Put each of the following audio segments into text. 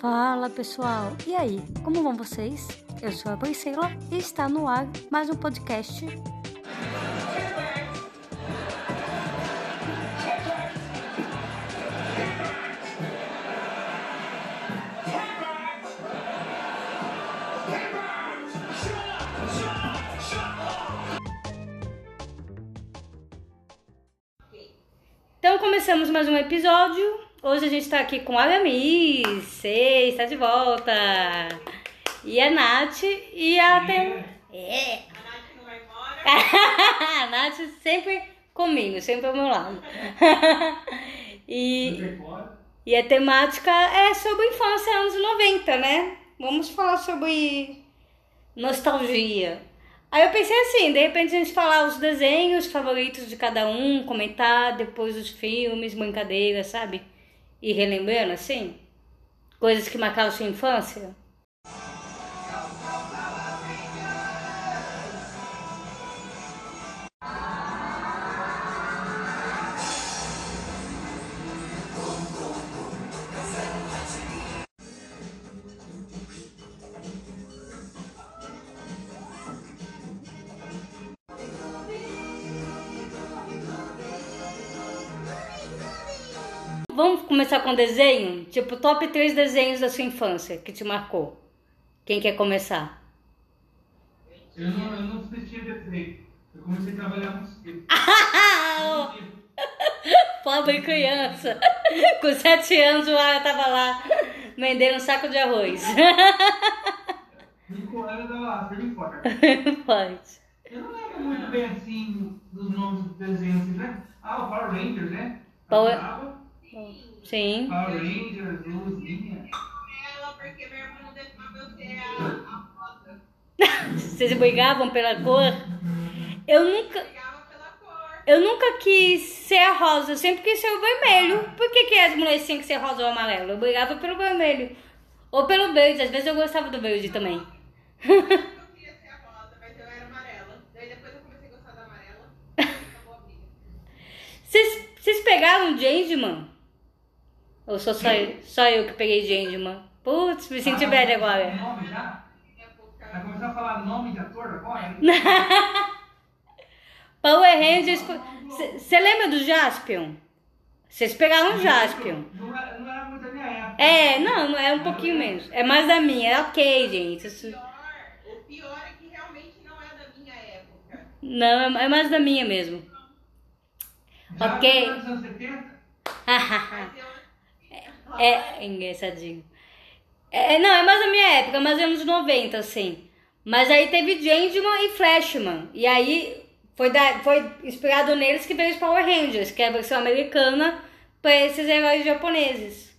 Fala pessoal, e aí, como vão vocês? Eu sou a Priscila e está no ar mais um podcast. Então começamos mais um episódio. Hoje a gente tá aqui com a Aramis, sei, está de volta. E a Nath e a Tem... É. A Nath não vai embora. a Nath sempre comigo, sempre ao meu lado. e, e a temática é sobre infância anos 90, né? Vamos falar sobre nostalgia. Aí eu pensei assim, de repente a gente falar os desenhos favoritos de cada um, comentar depois os filmes, brincadeiras, sabe? E relembrando assim, coisas que marcaram sua infância. Começar com desenho? Tipo, top 3 desenhos da sua infância que te marcou. Quem quer começar? Eu não, eu não assistia desenho. Eu comecei a trabalhar muito cedo. Pobre criança. Com 7 anos o Ara tava lá vendendo um saco de arroz. Cinco anos eu tava lá, firme e forte. Pode. Eu não lembro muito bem assim dos nomes dos desenhos, assim, né? Ah, o Power Rangers, né? Power-. Sim. Vocês brigavam pela cor? Eu nunca. Eu nunca quis ser a rosa, eu sempre quis ser o vermelho. Por que, que as mulheres tinham que ser rosa ou amarelo? Eu brigava pelo vermelho. Ou pelo verde, às vezes eu gostava do verde também. Vocês, pegaram Changeman? Ou sou só, eu- só eu que peguei Changeman? Putz, me senti Ah, velha agora. Nome já? Vai começar a falar nome de ator agora? Power Rangers. Você lembra do Jaspion? Vocês pegaram o Jaspion. Não era, não era muito da minha época. É, não, não é um pouquinho menos. É mais da minha, é ok, gente. Isso- O pior, o pior é que realmente não é da minha época. Não, é mais da minha mesmo. Já Ok. nos anos 70? É engraçadinho. É, não, é mais da minha época, mais anos 90, assim. Mas aí teve Changeman e Flashman. E aí foi, da, foi inspirado neles que veio os Power Rangers, que é a versão americana para esses heróis japoneses.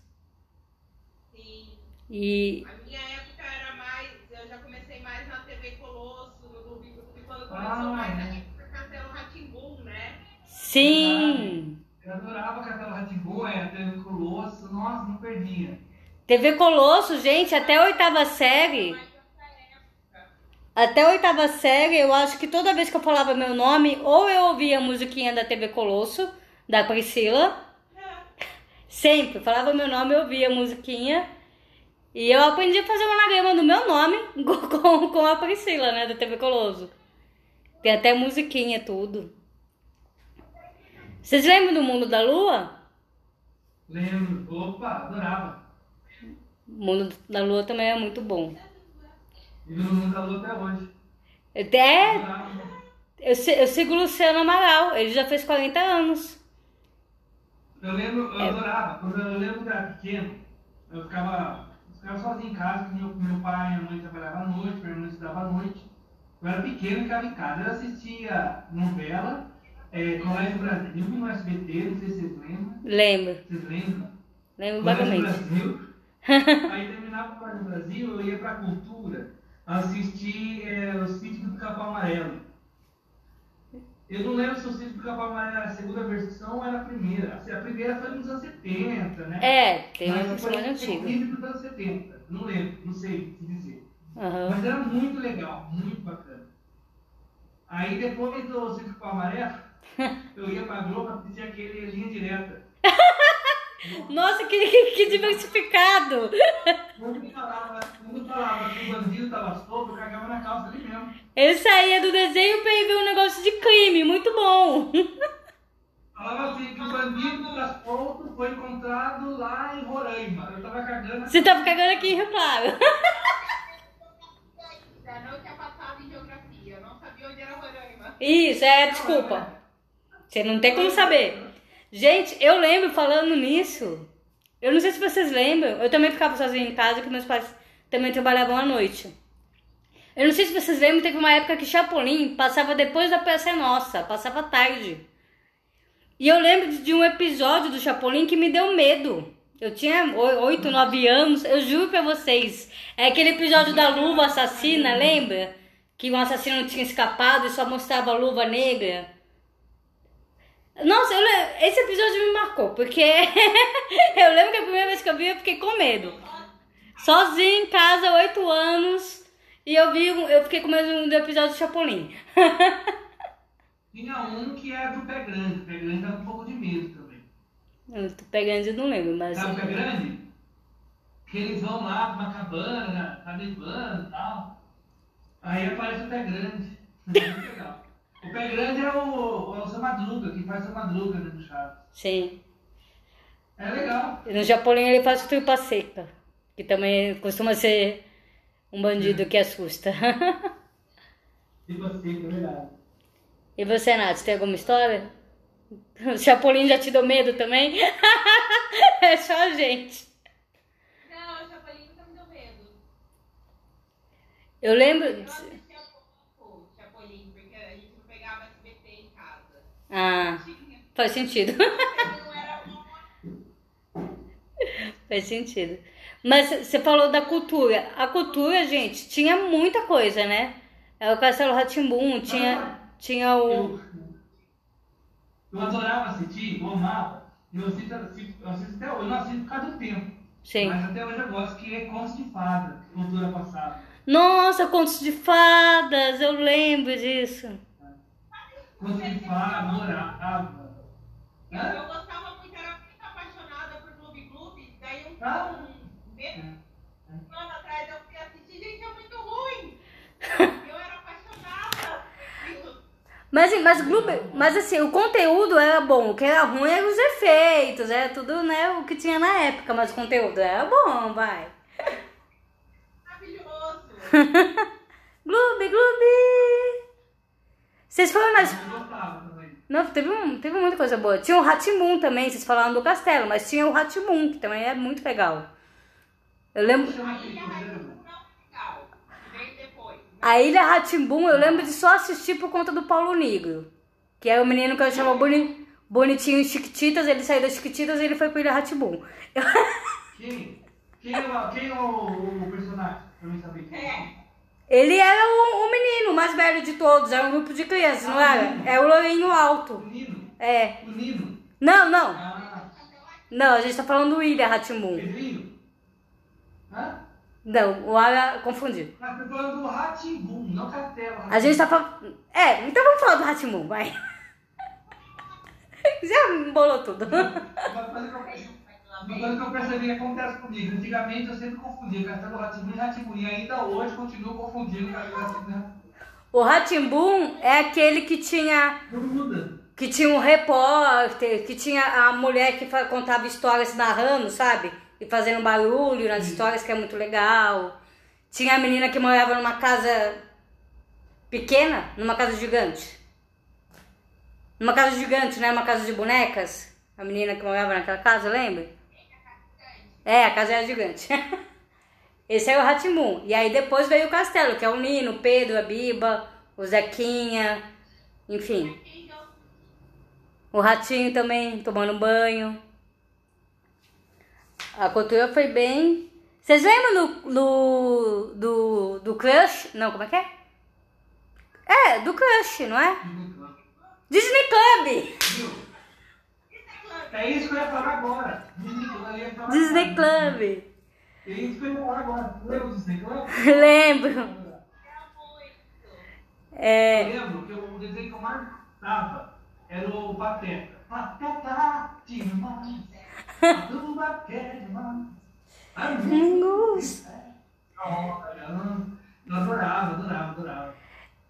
Sim. E. A minha época era mais. Eu já comecei mais na TV Colosso, no quando começou Ah. mais a época Castelo Ratimbum, né? Sim! Eu adorava Castelo é, teve Colosso, nossa, não perdia. TV Colosso, gente, até a oitava série. Até a oitava série, eu acho que toda vez que eu falava meu nome, ou eu ouvia a musiquinha da TV Colosso, da Priscila. Sempre, falava meu nome, eu ouvia a musiquinha. E eu aprendi a fazer um anagrama do meu nome com, com a Priscila, né, da TV Colosso. Tem até musiquinha, tudo. Vocês lembram do Mundo da Lua? Lembro, opa, adorava. O Mundo da Lua também é muito bom. E no mundo da lua até hoje. Até eu, eu sigo o Luciano Amaral, ele já fez 40 anos. Eu lembro, eu É. adorava, quando eu lembro era pequeno, eu ficava, eu ficava sozinho em casa, porque meu, meu pai e minha mãe trabalhavam à noite, minha irmã estudava à noite. Eu era pequeno e ficava em casa. Eu assistia novela, é, Colégio Brasil no SBT, não sei se vocês lembram. Lembro, Vocês lembram? lembro Colégio vagamente. Brasil. Aí terminava o Colégio Brasil, eu ia pra cultura assistir é, o sítio do Capão Amarelo. Eu não lembro se o sítio do Capão Amarelo era a segunda versão ou era a primeira. A primeira foi nos anos 70, né? É, tem uma versão mais antiga. dos anos 70. Não lembro, não sei te dizer. Aham. Mas era muito legal, muito bacana. Aí depois do Sítio do Capão Amarelo, eu ia pra Globo assistir aquele linha direta. Nossa, que, que, que diversificado! Quando falava, quando falava que o bandido tava solto, eu cagava na calça ali mesmo. Ele saía do desenho pra ir ver um negócio de crime, muito bom. Falava assim que o bandido tá solto foi encontrado lá em Roraima. Eu tava cagando. Você tava cagando aqui em Rio Claro. Não tinha passado em geografia, eu não sabia onde era Roraima. Isso, é desculpa. Você não tem como saber. Gente, eu lembro falando nisso. Eu não sei se vocês lembram. Eu também ficava sozinha em casa, que meus pais também trabalhavam à noite. Eu não sei se vocês lembram, teve uma época que Chapolin passava depois da peça nossa, passava tarde. E eu lembro de- um episódio do Chapolin que me deu medo. Eu tinha oi- oito, nove anos, eu juro pra vocês. É aquele episódio da luva assassina, lembra? Que um assassino tinha escapado e só mostrava a luva negra. Nossa, eu le- esse episódio me marcou, porque eu lembro que a primeira vez que eu vi eu fiquei com medo. Sozinha em casa, oito anos, e eu vi, eu fiquei com medo do episódio do Chapolin. Tinha um que era do pé grande. O pé grande dava um pouco de medo também. Eu tô pegando e não lembro, mas. Sabe o pé grande? Que eles vão lá pra uma cabana, tá nevando e tal. Aí aparece o pé grande. Muito legal. O pé grande é o, é o seu Madruga, que faz o Madruga né, no Chaves. Sim. É legal. E No Chapolin ele faz o tripa seca, que também costuma ser um bandido que assusta. Tipo assim, é verdade. E você, Nath, tem alguma história? O Chapolin já te deu medo também? é só a gente. Não, o Chapolin nunca me deu medo. Eu lembro. Eu assistia pouco Chapolin, porque a gente não pegava SBT em casa. Ah, faz sentido. Era Faz sentido. Mas você falou da cultura. A cultura, gente, tinha muita coisa, né? É o Castelo Ratimbum, tinha, tinha o. Eu, eu adorava assistir, eu amava. Eu assisto, assisto- eu assisto até hoje, eu não assisto por causa do tempo. Sim. Mas até hoje eu gosto, que é Contos de Fada, cultura passada. Nossa, contos de fadas, eu lembro disso. Fada, adorava. Eu, eu gostava muito, era muito apaixonada por Gloob Gloob. Daí um, Ah. um, mês- um ano atrás eu fui assistir, gente, é muito ruim. Eu era apaixonada. Mas, assim, mas, Gloob- mas assim, o conteúdo era bom, o que era ruim eram os efeitos, era tudo, né, o que tinha na época, mas o conteúdo era bom, vai. Maravilhoso. Gloob, Gloob! Vocês foram nas... Eu gostava também. Não, teve, um, teve muita coisa boa. Tinha o Ratimun também, vocês falaram do castelo, mas tinha o Ratimun, que também é muito legal. Eu lembro... Chama A Ilha é Ratimbum, eu lembro de só assistir por conta do Paulo Negro. Que era o menino que eu chamava boni, Bonitinho em Chiquititas, ele saiu das Chiquititas e ele foi pra Ilha Ratimbum. Quem? Quem é, o, quem é o, o personagem? Pra mim saber quem é. Ele era o, o menino mais velho de todos, era um grupo de crianças, não era? É o Lourinho O Alto. Nino. É. O Nino. Não, não. Ah, Não, a gente tá falando do Ilha Ratimbum. Pedrinho. Hã? Não, o Ara confundiu. Nós estamos falando do Ratimbum, não Castelo. A gente tá falando. É, então vamos falar do Ratimbum, vai. Já embolou tudo. Coisa que eu- uma coisa que eu percebi que acontece comigo. Antigamente eu sempre confundia Castelo Ratimbum e Ratimbum. E ainda hoje continuo confundindo Castelo Ratimbum. O Ratimbum é aquele que tinha Não muda. que tinha um repórter, que tinha a mulher que contava histórias narrando, sabe? E fazendo barulho nas histórias, que é muito legal. Tinha a menina que morava numa casa pequena, numa casa gigante. Numa casa gigante, né? Uma casa de bonecas. A menina que morava naquela casa, lembra? É, a casa era gigante. Esse é o Ratimun. E aí depois veio o castelo, que é o Nino, o Pedro, a Biba, o Zequinha, enfim. O ratinho também tomando banho. A cultura foi bem. Vocês lembram do, do, do, do Crush? Não, como é que é? É, do Crush, não é? Disney Club! É isso que eu ia falar agora. Disney Club. eu ia falar Disney agora. Club. É isso que eu ia falar agora. Lembra do Disney Club? Lembro. É, Eu lembro que o desenho que eu mais gostava era o Pateta. Pateta demais. Turma quer demais. Amigos. Eu adorava, adorava, adorava.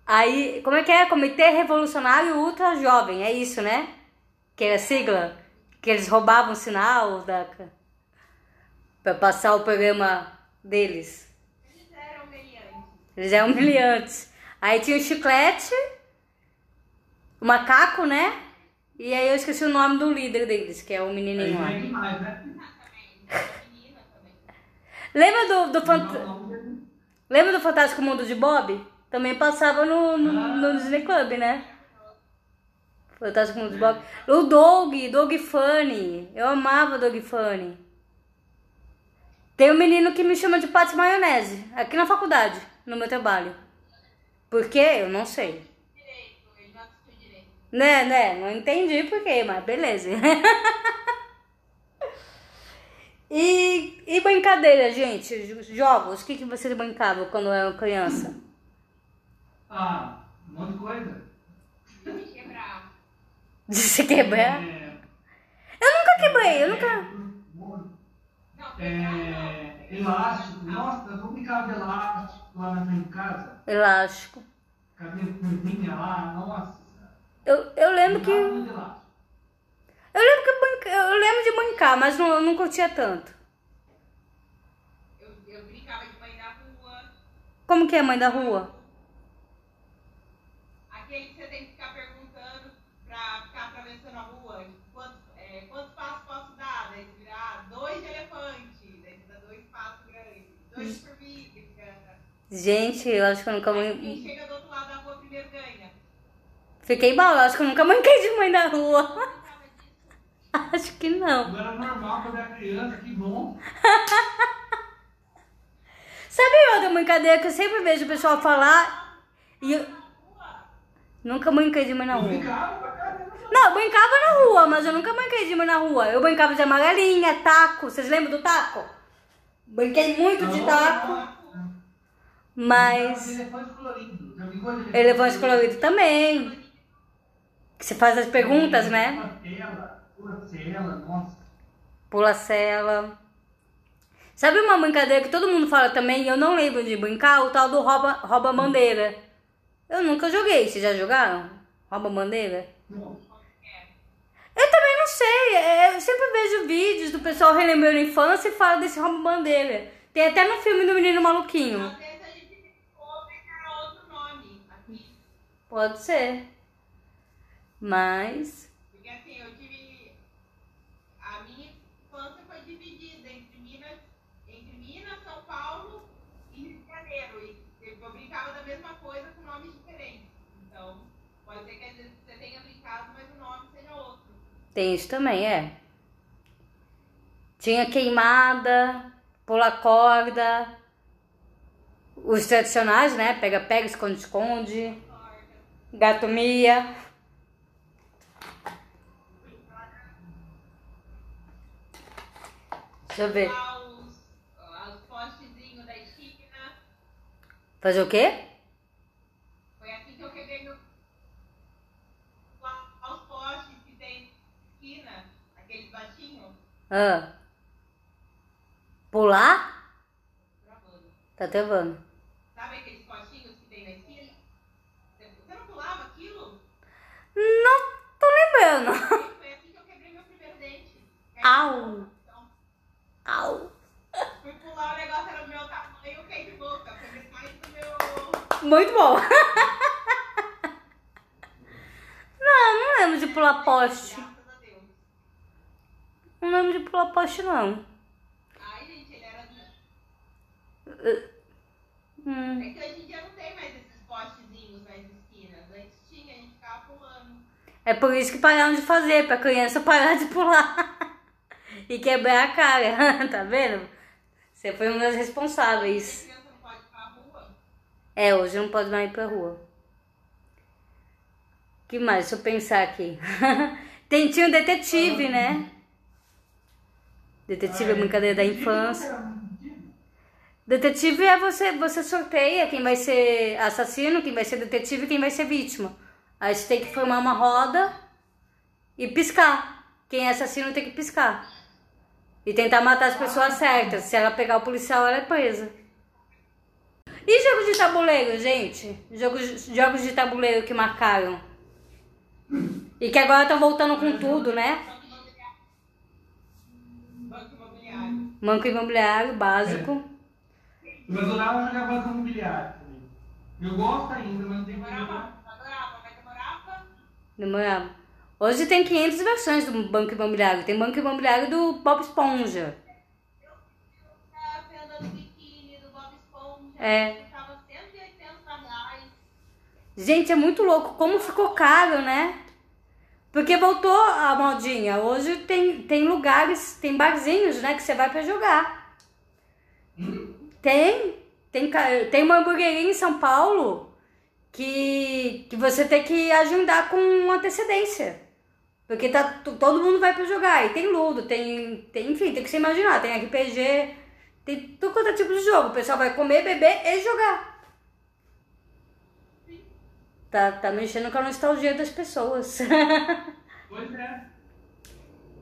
Aí, como é que é? Comitê Revolucionário Ultra Jovem, é isso, né? Que é a sigla. Que eles roubavam o sinal da... pra passar o programa deles. Eles eram meliantes. Eles eram humilhantes. Aí tinha o chiclete, o macaco, né? E aí eu esqueci o nome do líder deles, que é o menininho lá. demais, né? Menina também. Lembra do, do, fant... Lembra do Fantástico Mundo de Bob? Também passava no, no, no Disney Club, né? Fantástico Mundo de Bob. O Doug, Doug Funny. Eu amava Doug Funny. Tem um menino que me chama de Paty Maionese, aqui na faculdade, no meu trabalho. Por quê? Eu não sei. Direito, assistiu direito. Né, né? Não entendi por quê, mas beleza. e, e brincadeira, gente? Jogos, o que, que vocês brincavam quando eram criança? Ah, um monte de coisa. Quebrar. De se quebrar? É, Eu nunca quebrei, eu nunca. É, elástico. Nossa, eu brincava de elástico lá na de casa. Elástico. Cabelo com pinha lá, nossa. Eu, eu lembro que. Eu lembro que eu, brinca- eu lembro de brincar, mas não, eu não curtia tanto. Eu, eu brincava de mãe na rua. Como que é mãe da rua? Aquele que você tem que ficar perguntando pra ficar atravessando a rua. Quantos, é, quantos passos posso dar? Daí você virar dois de elefante. Daí você dá dois passos Gente, eu acho que eu nunca Quem brin- chega do outro lado da rua primeiro ganha. Fiquei mal, eu acho que eu nunca brinquei de mãe da rua. Acho que não. Agora é normal quando era criança, que bom. Sabe outra brincadeira que eu sempre vejo o pessoal falar e eu Na nunca brinquei de mãe na Eu rua. Não, eu brincava na rua, mas eu nunca brinquei de mãe na rua. Eu brincava de amarelinha, taco. Vocês lembram do taco? Brinquei muito de taco, mas Elefante colorido. Elefante também. Que você faz as perguntas, né? Pula pula cela, nossa. Pula cela. Sabe uma brincadeira que todo mundo fala também e eu não lembro de brincar? O tal do rouba, rouba bandeira. Eu nunca joguei. Vocês já jogaram? Rouba bandeira? Eu também não sei. é, Eu sempre vejo vídeos do pessoal relembrando a infância e fala desse rouba bandeira. Tem até no filme do Menino Maluquinho. Pode ser. Mas. Porque assim, eu tive. A minha infância foi dividida entre Minas, entre Minas, São Paulo e Rio de Janeiro. E eu brincava da mesma coisa com nomes diferentes. Então, pode ser que às vezes você tenha brincado, mas o nome seja outro. Tem isso também, é. Tinha queimada, pular corda, os tradicionais, né? Pega-pega, esconde-esconde, Corda. gato mia. Deixa eu ver. Fazer o quê? Foi assim que eu quebrei meu. Lá os postes que tem esquina, aqueles baixinhos, Ah. Pular? travando. Tá travando. Sabe aqueles postinhos que tem na esquina? Você não pulava aquilo? Não tô lembrando. Foi assim que eu quebrei meu primeiro dente. Au. Então, Au. fui pular, o negócio era do meu tamanho, eu caí de boca. Foi metade do meu. Muito bom. Não, não lembro de pular poste. Não lembro de pular poste, não. Ai, gente, ele era. Hum. É que hoje em dia não tem mais esses postezinhos nas esquinas. Antes tinha, a gente ficava pulando. É por isso que pararam de fazer, pra criança parar de pular. E quebrar a cara, tá vendo? Você foi uma das Hoje responsáveis. a criança não pode ir pra rua. É, hoje não pode mais ir pra rua. que mais? Deixa eu pensar aqui. Tem, tinha o detetive, né? Detetive é brincadeira da infância. Detetive é você, você sorteia quem vai ser assassino, quem vai ser detetive e quem vai ser vítima. Aí você tem que formar uma roda e piscar. Quem é assassino tem que piscar. E tentar matar as pessoas certas. Se ela pegar o policial, ela é presa. E jogos de tabuleiro, gente? Jogos, jogos de tabuleiro que marcaram. E que agora estão voltando com tudo, né? Banco imobiliário. Banco imobiliário básico. Eu adorava jogar banco imobiliário também. Eu gosto ainda, mas não tem que Demorava, adorava, mas demorava. Demorava. Hoje tem 500 versões do Banco Imobiliário. Tem Banco Imobiliário do Bob Esponja. A venda do biquíni, do Bob Esponja. É. Custava 180 reais. Gente, é muito louco. Como ficou caro, né? Porque voltou a modinha. Hoje tem, tem lugares, tem barzinhos, né? Que você vai pra jogar. Tem. Tem, tem uma hamburgueria em São Paulo que, que você tem que agendar com antecedência. Porque tá, todo mundo vai pra jogar. E tem Ludo, tem, tem. Enfim, tem que se imaginar. Tem RPG, tem tudo quanto é tipo de jogo. O pessoal vai comer, beber e jogar. Tá, tá mexendo com a nostalgia das pessoas. Pois é.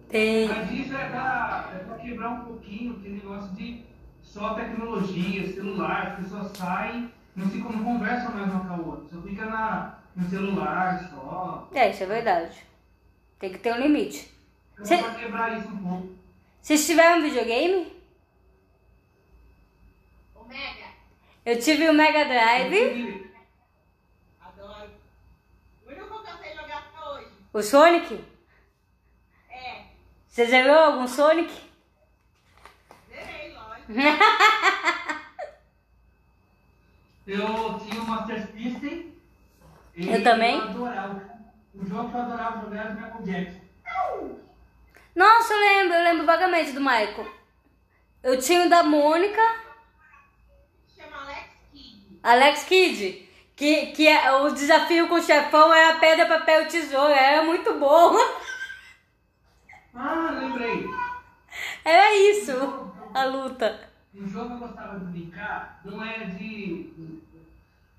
tem. Mas isso é pra, é pra quebrar um pouquinho aquele negócio de só tecnologia, celular, as pessoas saem, não se não conversam mais uma com a outra, só fica na, no celular só. É, isso é verdade. Tem que ter um limite. Então, Cê- pra quebrar isso um pouco. Vocês tiveram videogame? O Mega. Eu tive o Mega Drive, E- Adoro. O único que eu sei jogar até hoje. O Sonic. É. Você zerou algum Sonic? Zerei, lógico. Eu tinha o Master System. Eu também. Eu adorava. O jogo que eu adorava jogar era o Michael Jackson. Nossa, eu lembro, eu lembro vagamente do Michael. Eu tinha o da Mônica, Chama Alex Kidd. Alex Kidd, que, que é, o desafio com o chefão era pedra, papel, tesoura. Era muito bom. Ah, lembrei. Era isso, a luta. Um jogo que eu gostava de brincar não era de.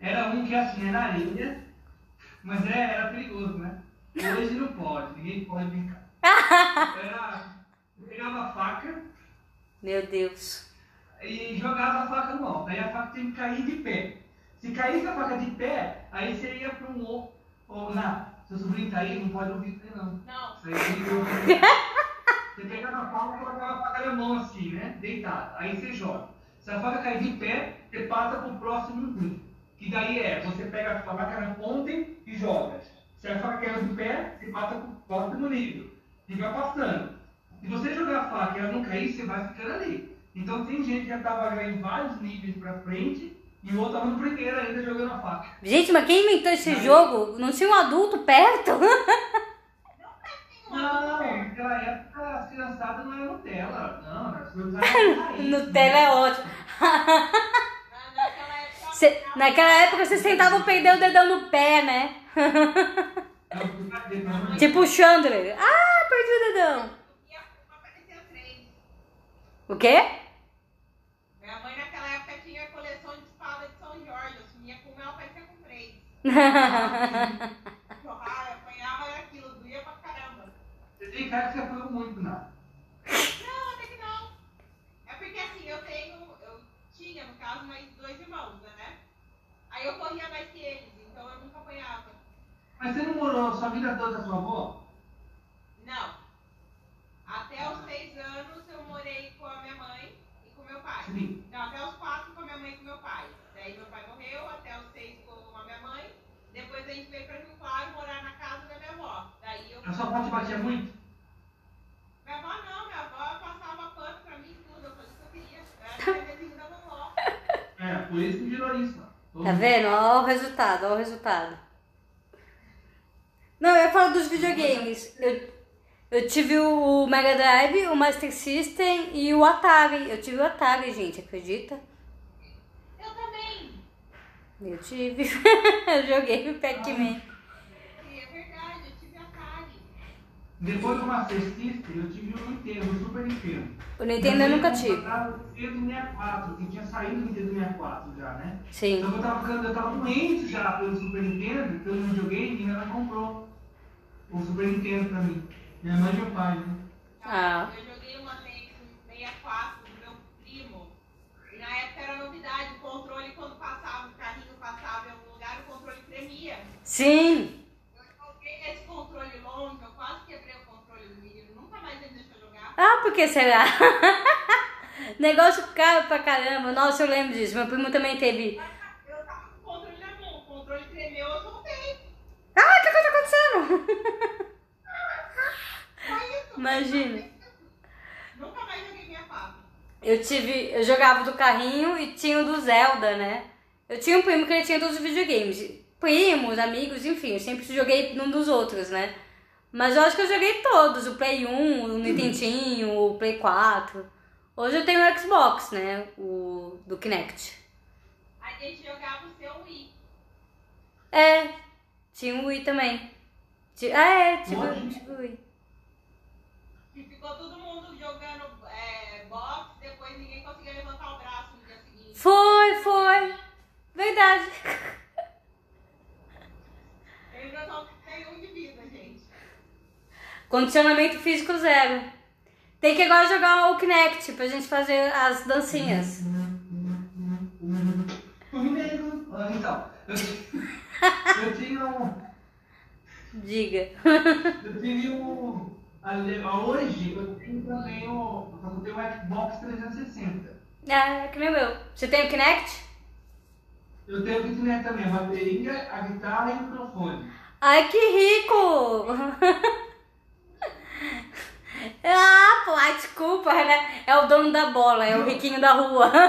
Era um que assim, era areia, mas era, era perigoso, né? Hoje não pode, ninguém pode brincar. Era, pegava a faca Meu Deus. e jogava a faca no alto. Aí a faca tinha que cair de pé. Se caísse a faca de pé, aí você ia para um outro. Ou, na, seu sobrinho aí, não pode ouvir você não. Não. Isso aí, você pegava a faca e colocava a faca na mão assim, né? Deitado. Aí você joga. Se a faca cair de pé, você passa pro próximo um. Que daí é, você pega a faca na ponta e joga. Se a faca caiu de pé, você passa pro próximo nível. Fica passando. Se você jogar a faca e ela não cair, você vai ficando ali. Então tem gente que já tava já em vários níveis pra frente e o outro tava no primeiro ainda jogando a faca. Gente, mas quem inventou esse jogo? Não tinha um adulto perto? Não, naquela época as criançadas não eram Nutella. Não, as coisas raiz, Nutella é ótimo. Na- Naquela época. Cê- naquela época você sentava o perder o dedão no pé, né? Não, não. tipo o Chandler. Ah, perdi o dedão. E a- aparecia três. O quê? Minha mãe naquela época tinha coleção de espada de São Jorge. Eu sumia com uma, ela aparecia com três. Ah, eu apanhava era aquilo, doía pra caramba. Você tem cara que você apanhou muito, não. Não, até que não. É porque assim, eu tenho, eu tinha, no caso, mais dois irmãos, né? Aí eu corria mais que eles, então eu nunca apanhava. Mas você não morou sua vida toda com a sua avó? Não. Até os seis anos eu morei com a minha mãe e com meu pai. Sim. Não, até os quatro com a minha mãe e com meu pai. Daí meu pai morreu, até os seis com a minha mãe. Depois a gente veio pra Rio Claro morar na casa da minha avó. Daí eu. A sua avó te batia muito? Minha avó não, minha avó passava pano pra mim e tudo. Eu fazia o que eu queria. Eu era bebezinho da vovó. É, por isso que virou isso. ó. Tá vendo? Ó o resultado, ó o resultado. Não, eu falar dos videogames. Eu, eu tive o Mega Drive, o Master System e o Atari. Eu tive o Atari, gente, acredita? Eu também. Eu tive. eu joguei o Pac-Man. Depois de uma pesquisa, eu tive um Nintendo, um Super Nintendo. O Nintendo eu nunca tive. Eu Nintendo 64, que tinha saído o Nintendo 64 já, né? Sim. Então eu tava, ficando, eu tava doente já pelo Super Nintendo, pelo videogame, e ela comprou o Super Nintendo pra mim. Minha mãe e meu pai, né? Então, ah. Eu joguei uma vez um 64 do meu primo, e na época era novidade, o controle quando passava, o carrinho passava em algum lugar, o controle tremia. Sim! Ah, por que será? Negócio caro pra caramba. Nossa, eu lembro disso. Meu primo também teve. Eu tava com o controle na mão, o controle tremeu, eu soltei. Ah, que coisa acontecendo? Só isso. Imagina. Nunca mais joguei minha pata. Eu tive. Eu jogava do carrinho e tinha o do Zelda, né? Eu tinha um primo que ele tinha todos os videogames. Primos, amigos, enfim, eu sempre joguei num dos outros, né? Mas eu acho que eu joguei todos, o Play 1, o Nintendinho, o Play 4. Hoje eu tenho o Xbox, né? O do Kinect. A gente jogava o seu Wii. É, tinha o Wii também. Ti- Ah, é, tive o Wii. Que ficou todo mundo jogando é, boxe, depois ninguém conseguia levantar o braço no dia seguinte. Foi, foi. Verdade. Eu ainda só tenho um de vida. Condicionamento físico zero. Tem que agora jogar o Kinect pra gente fazer as dancinhas. Ah, Então, eu, eu tinha um. Diga. Eu tive um. Hoje eu tenho também o. Eu tenho o Xbox 360. É, que nem o meu. Você tem o Kinect? Eu tenho que ter também a bateria, a guitarra e o microfone. Ai, que rico! ah, desculpa, né? É o dono da bola, é o riquinho da rua.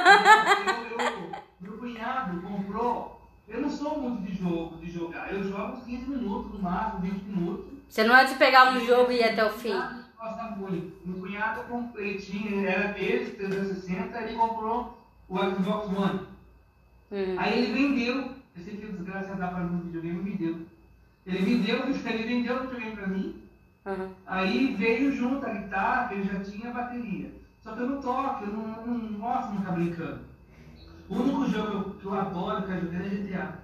Eu- eu- meu cunhado comprou. Eu não sou muito de jogo, de jogar. Eu jogo uns 15 minutos, no máximo, 20 minutos. Você não é de pegar um jogo e ir até o fim. Gosta muito. Meu cunhado comprou, ele tinha, era dele, 360, ele comprou o Xbox One. Hum. Aí ele vendeu, esse filho desgraçado dá pra mim no videogame, me deu. Ele me deu, ele vendeu o videogame pra mim, Uhum. aí veio junto a guitarra, que ele já tinha a bateria. Só que eu não toco, eu não, não, não gosto de ficar brincando. O único jogo que eu, que eu adoro jogando é GTA.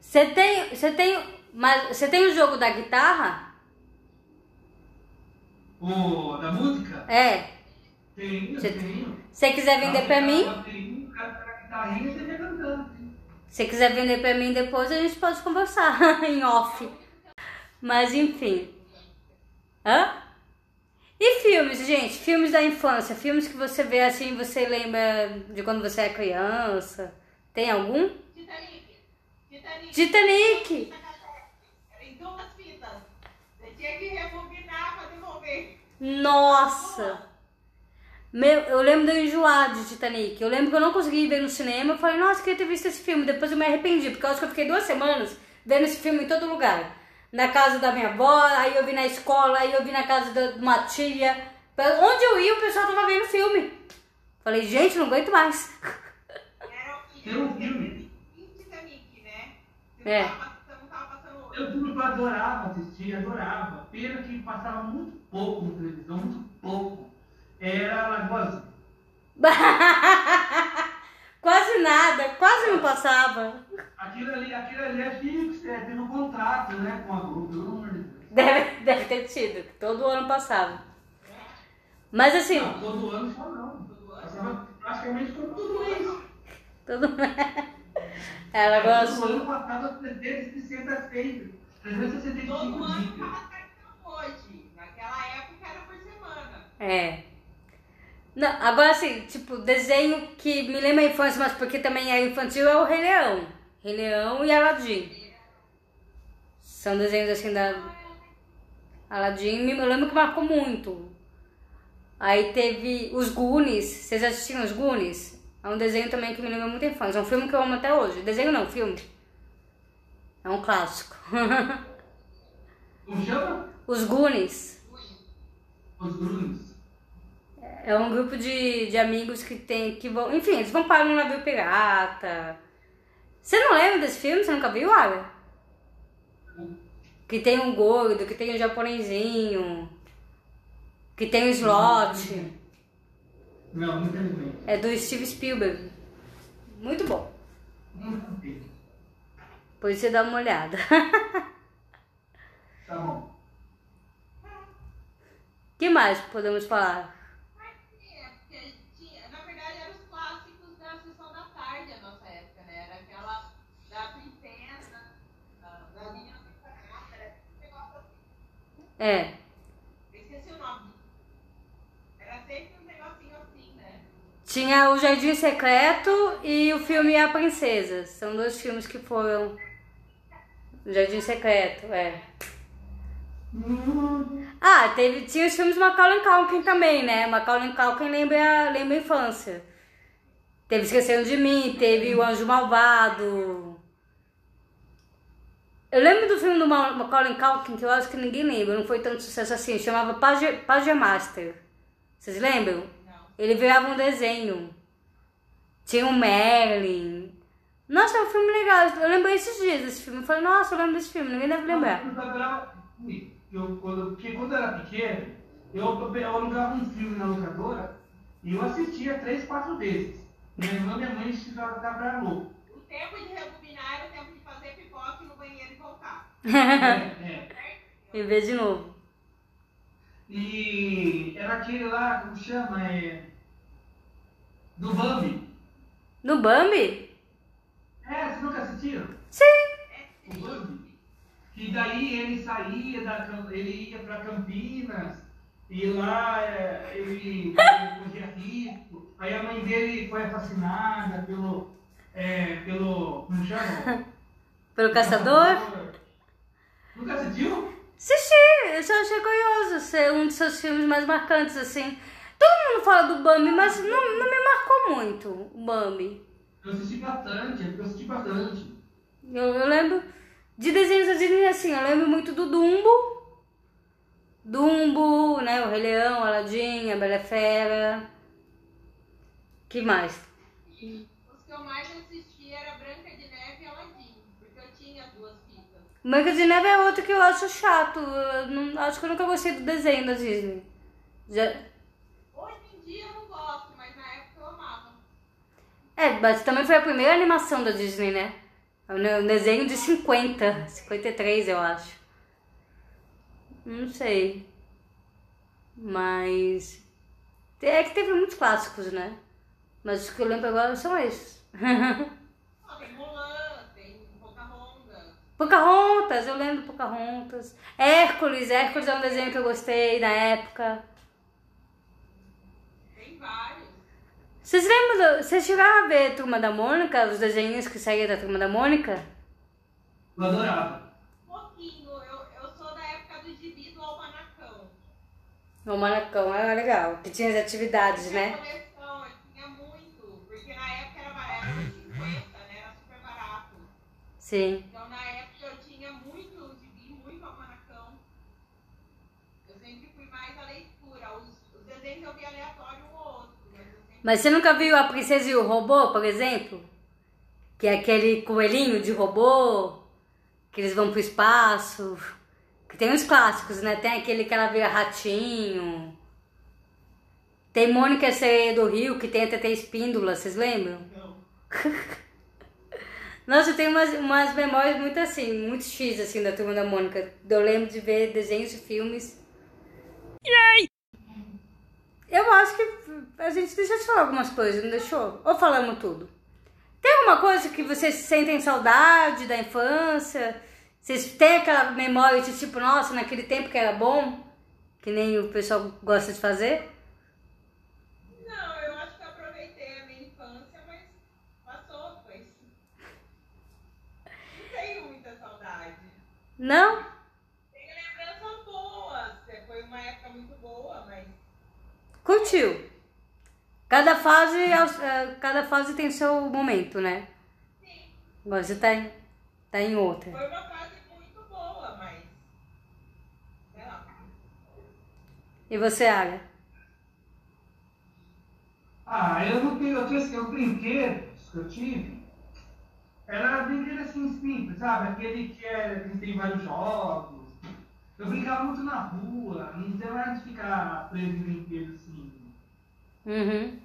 Você tem, você tem, mas você tem o jogo da guitarra? O da música? É. Tenho, Você- tenho. Se você quiser vender pra mim, Bateria, o cara a guitarrinha e você cantando. se você quiser vender pra mim depois, a gente pode conversar em off. Mas enfim. Hã? E filmes, gente? Filmes da infância, filmes que você vê assim, você lembra de quando você é criança? Tem algum? Titanic. Titanic. Titanic! Em duas fitas. Você tinha que rebobinar pra devolver. Nossa! Meu, eu lembro de eu enjoar de Titanic. Eu lembro que eu não consegui ver no cinema. Eu falei, nossa, queria ter visto esse filme. Depois eu me arrependi, porque eu acho que eu fiquei duas semanas vendo esse filme em todo lugar. Na casa da minha avó, aí eu vi na escola, aí eu vi na casa da- de uma tia. Onde eu ia, o pessoal tava vendo filme. Falei, gente, não aguento mais. Era o um filme. Né? É. tudo eu adorava assistir, adorava. Pena que passava muito pouco na televisão, muito pouco. Era Lagoa Azul. quase nada, quase não passava. Aquilo ali, aquilo ali é fixo, é, teve um contrato né, com a Globo, pelo amor de Deus. Deve, deve ter tido, todo ano passava. Mas assim, Não, todo ano só não. Passava praticamente todo, todo mês. todo Ela gosta. Todo ano passava 366, 365 Todo ano cartão hoje. Naquela época era por semana. É. Não, agora assim, tipo, desenho que me lembra a infância, mas porque também é infantil, é o Rei Leão. Rei Leão e Aladdin. São desenhos assim da. Aladdin, me- eu lembro que marcou muito. Aí teve os Goonies. Vocês assistiram os Goonies? É um desenho também que me lembra muito a infância. É um filme que eu amo até hoje. Desenho não, filme. É um clássico. Como chama? os Goonies. Os Brunos. É um grupo de, de amigos que tem que vão. Enfim, eles vão para um navio pirata. Você não lembra desse filme? Você nunca viu, Alia? Que tem um gordo, que tem um japonesinho, que tem um slot. Não, infelizmente. É do Steve Spielberg. Muito bom. Nunca vi. Depois você dá uma olhada. Tá bom. que mais podemos falar? É, porque tinha, na verdade eram os clássicos da sessão da tarde a nossa época, né? Era aquela da princesa, da, da É. Eu esqueci o nome. Era sempre um negocinho assim, né? Tinha o Jardim Secreto e o filme A Princesa. São dois filmes que foram. O Jardim Secreto, é. Hum, Ah, teve, tinha os filmes Macaulay Culkin também, né? Macaulay Culkin lembra, lembra a infância. Teve Esquecendo de Mim, teve O Anjo Malvado. Eu lembro do filme do Ma- Macaulay Culkin, que eu acho que ninguém lembra, não foi tanto sucesso assim, chamava Page, Page Master. Vocês lembram? Não. Ele virava um desenho. Tinha o Merlin. Nossa, é um filme legal. Eu lembrei esses dias desse filme. Eu falei, nossa, eu lembro desse filme, ninguém deve lembrar. Eu quando, porque quando eu era pequeno, eu, eu alugava um filme na locadora e eu assistia três, quatro vezes. Minha irmã e minha mãe estavam pra louco. O tempo de rebobinar era o tempo de fazer pipoca e ir no banheiro e voltar. É, é. E ver de novo. E era aquele lá, como chama? É, do Bambi. No Bambi? É, vocês nunca assistiram? Sim. O Bambi. Que daí ele saía, da, ele ia pra Campinas, e lá é, ele corria risco. Aí a mãe dele foi assassinada pelo. É, pelo. Como chama? Pelo Caçador? Nunca assistiu? Assisti, eu só achei curioso ser um dos seus filmes mais marcantes, assim. Todo mundo fala do Bambi, mas não, não me marcou muito o Bambi. Eu assisti bastante, eu assisti bastante. Eu, eu lembro de desenhos da Disney assim, eu lembro muito do Dumbo. Dumbo, né? O Rei Leão, Aladdin, a Bela Fera. que mais assisti era Branca de Neve e Aladdin, porque eu tinha as duas fitas. Branca de Neve é outro que eu acho chato. Eu não, acho que eu nunca gostei do desenho da Disney. Já, Hoje em dia eu não gosto, mas na época eu amava. É, mas também foi a primeira animação da Disney, né? É um desenho de 50, 53, eu acho. Não sei. Mas. É que teve muitos clássicos, né? Mas os que eu lembro agora são esses. Ó, tem Mulan, tem Pocahontas. Eu lembro Pocahontas. Hércules, Hércules é um desenho que eu gostei na época. Tem vários. Vocês lembram? Vocês chegaram a ver Turma da Mônica? Os desenhos que saíram da Turma da Mônica? Eu adorava. Pouquinho, eu, eu sou da época do gibi do Almanacão. O Manacão era legal, que tinha as atividades, Minha né? coleção, eu tinha muito, porque na época era barato, era 50, né? Era super barato. Sim. Então na época eu tinha muito gibi, muito almanacão. Eu sempre fui mais à leitura. Os, os desenhos eu vi aleatório um ou outro, mas você nunca viu A Princesa e o Robô, por exemplo? Que é aquele coelhinho de robô, que eles vão pro espaço. Que tem uns clássicos, né? Tem aquele que ela vira ratinho. Tem Mônica e Sereia do Rio, que tem até tem espíndola, vocês lembram? não. Nossa, eu tenho umas, umas memórias muito assim, muito X assim da Turma da Mônica. Eu lembro de ver desenhos e filmes. Eu acho que a gente deixou de falar algumas coisas, não deixou? Ou falamos tudo? Tem alguma coisa que vocês sentem saudade da infância? Vocês têm aquela memória de tipo, nossa, naquele tempo que era bom? Que nem o pessoal gosta de fazer? Não, eu acho que eu aproveitei a minha infância, mas passou, pois. Não tenho muita saudade. Não? Tenho lembranças boas. Foi uma época muito boa, mas Curtiu? Cada fase, é, cada fase tem seu momento, né? sim, Agora você tá em, tá em outra. foi uma fase muito boa, mas. Sei lá. E você, Ara? Ah, eu não tenho, eu tenho assim, os brinquedos que eu tive. Era brinquedo assim simples, sabe? Aquele que, é, que tem vários jogos. Eu brincava muito na rua, não tem mais de ficar preso em brinquedo assim. Uhum.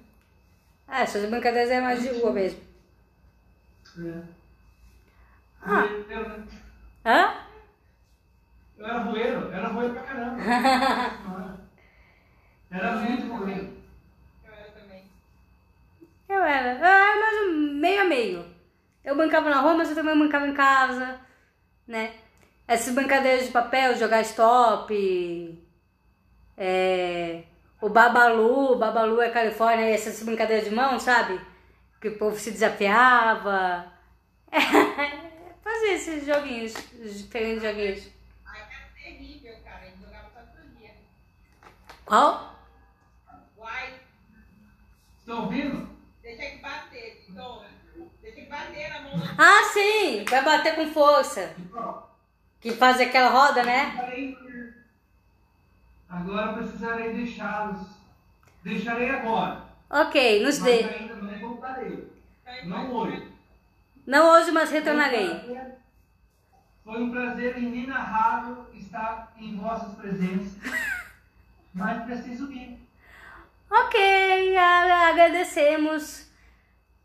É, suas brincadeiras é mais de rua mesmo. É. Ah. Eu, né? Hã? eu era voeiro, eu era voeiro pra caramba. era muito voeiro. Eu era também. Eu era. Eu era mais um meio a meio. Eu brincava na rua, mas eu também brincava em casa, né? Essas brincadeiras de papel, jogar stop, é, o Babalu, Babalu é Califórnia, essas brincadeiras de mão, sabe? Que o povo se desafiava. Fazia esses joguinhos, diferentes joguinhos. Aí era terrível, cara. A gente jogava só todo dia. Qual? Uai, Estão ouvindo? deixa que bater. Tom. Deixa que bater na mão Ah, sim! Vai bater com força. Que faz aquela roda, né? Agora precisarei deixá-los. Deixarei agora. Ok, nos dê. ainda não voltarei. Não hoje. Não hoje, mas retornarei. Foi um prazer inenarrável estar em vossas presenças. Mas preciso ir. Ok, agradecemos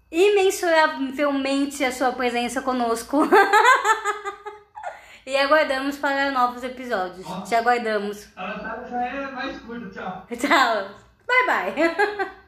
imensuravelmente a sua presença conosco. e aguardamos para novos episódios. Te aguardamos. A Natália já é mais curta. Tchau. Tchau. Bye bye.